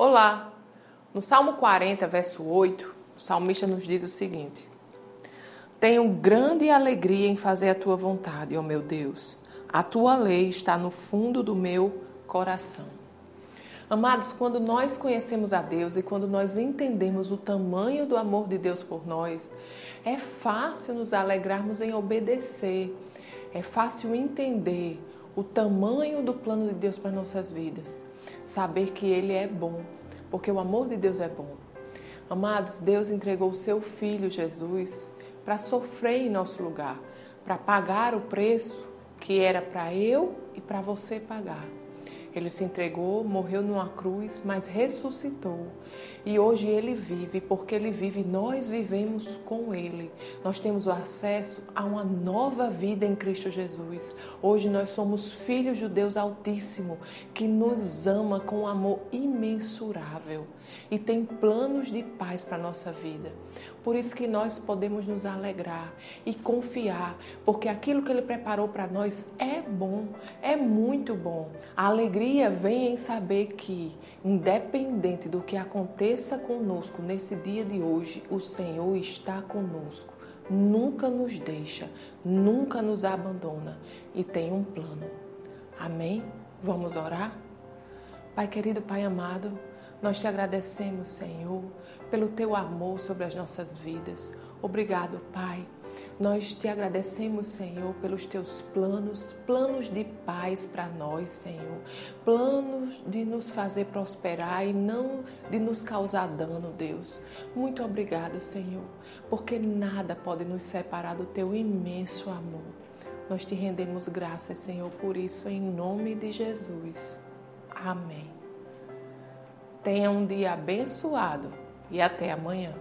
Olá! No Salmo 40, verso 8, o salmista nos diz o seguinte: Tenho grande alegria em fazer a tua vontade, ó meu Deus. A tua lei está no fundo do meu coração. Amados, quando nós conhecemos a Deus e quando nós entendemos o tamanho do amor de Deus por nós, é fácil nos alegrarmos em obedecer. É fácil entender o tamanho do plano de Deus para nossas vidas saber que Ele é bom, porque o amor de Deus é bom. Amados, Deus entregou o seu Filho Jesus para sofrer em nosso lugar, para pagar o preço que era para eu e para você pagar. Ele se entregou, morreu numa cruz, mas ressuscitou. E hoje ele vive, porque ele vive, nós vivemos com ele. Nós temos o acesso a uma nova vida em Cristo Jesus. Hoje nós somos filhos de Deus Altíssimo, que nos ama com um amor imensurável e tem planos de paz para a nossa vida. Por isso que nós podemos nos alegrar e confiar, porque aquilo que Ele preparou para nós é bom, é muito bom. A alegria vem em saber que, independente do que aconteça conosco nesse dia de hoje, o Senhor está conosco. Nunca nos deixa, nunca nos abandona e tem um plano. Amém? Vamos orar? Pai querido, Pai amado, nós te agradecemos, Senhor, pelo teu amor sobre as nossas vidas. Obrigado, Pai. Nós te agradecemos, Senhor, pelos teus planos, planos de paz para nós, Senhor, planos de nos fazer prosperar e não de nos causar dano, Deus. Muito obrigado, Senhor, porque nada pode nos separar do teu imenso amor. Nós te rendemos graças, Senhor, por isso, em nome de Jesus. Amém. Tenha um dia abençoado e até amanhã.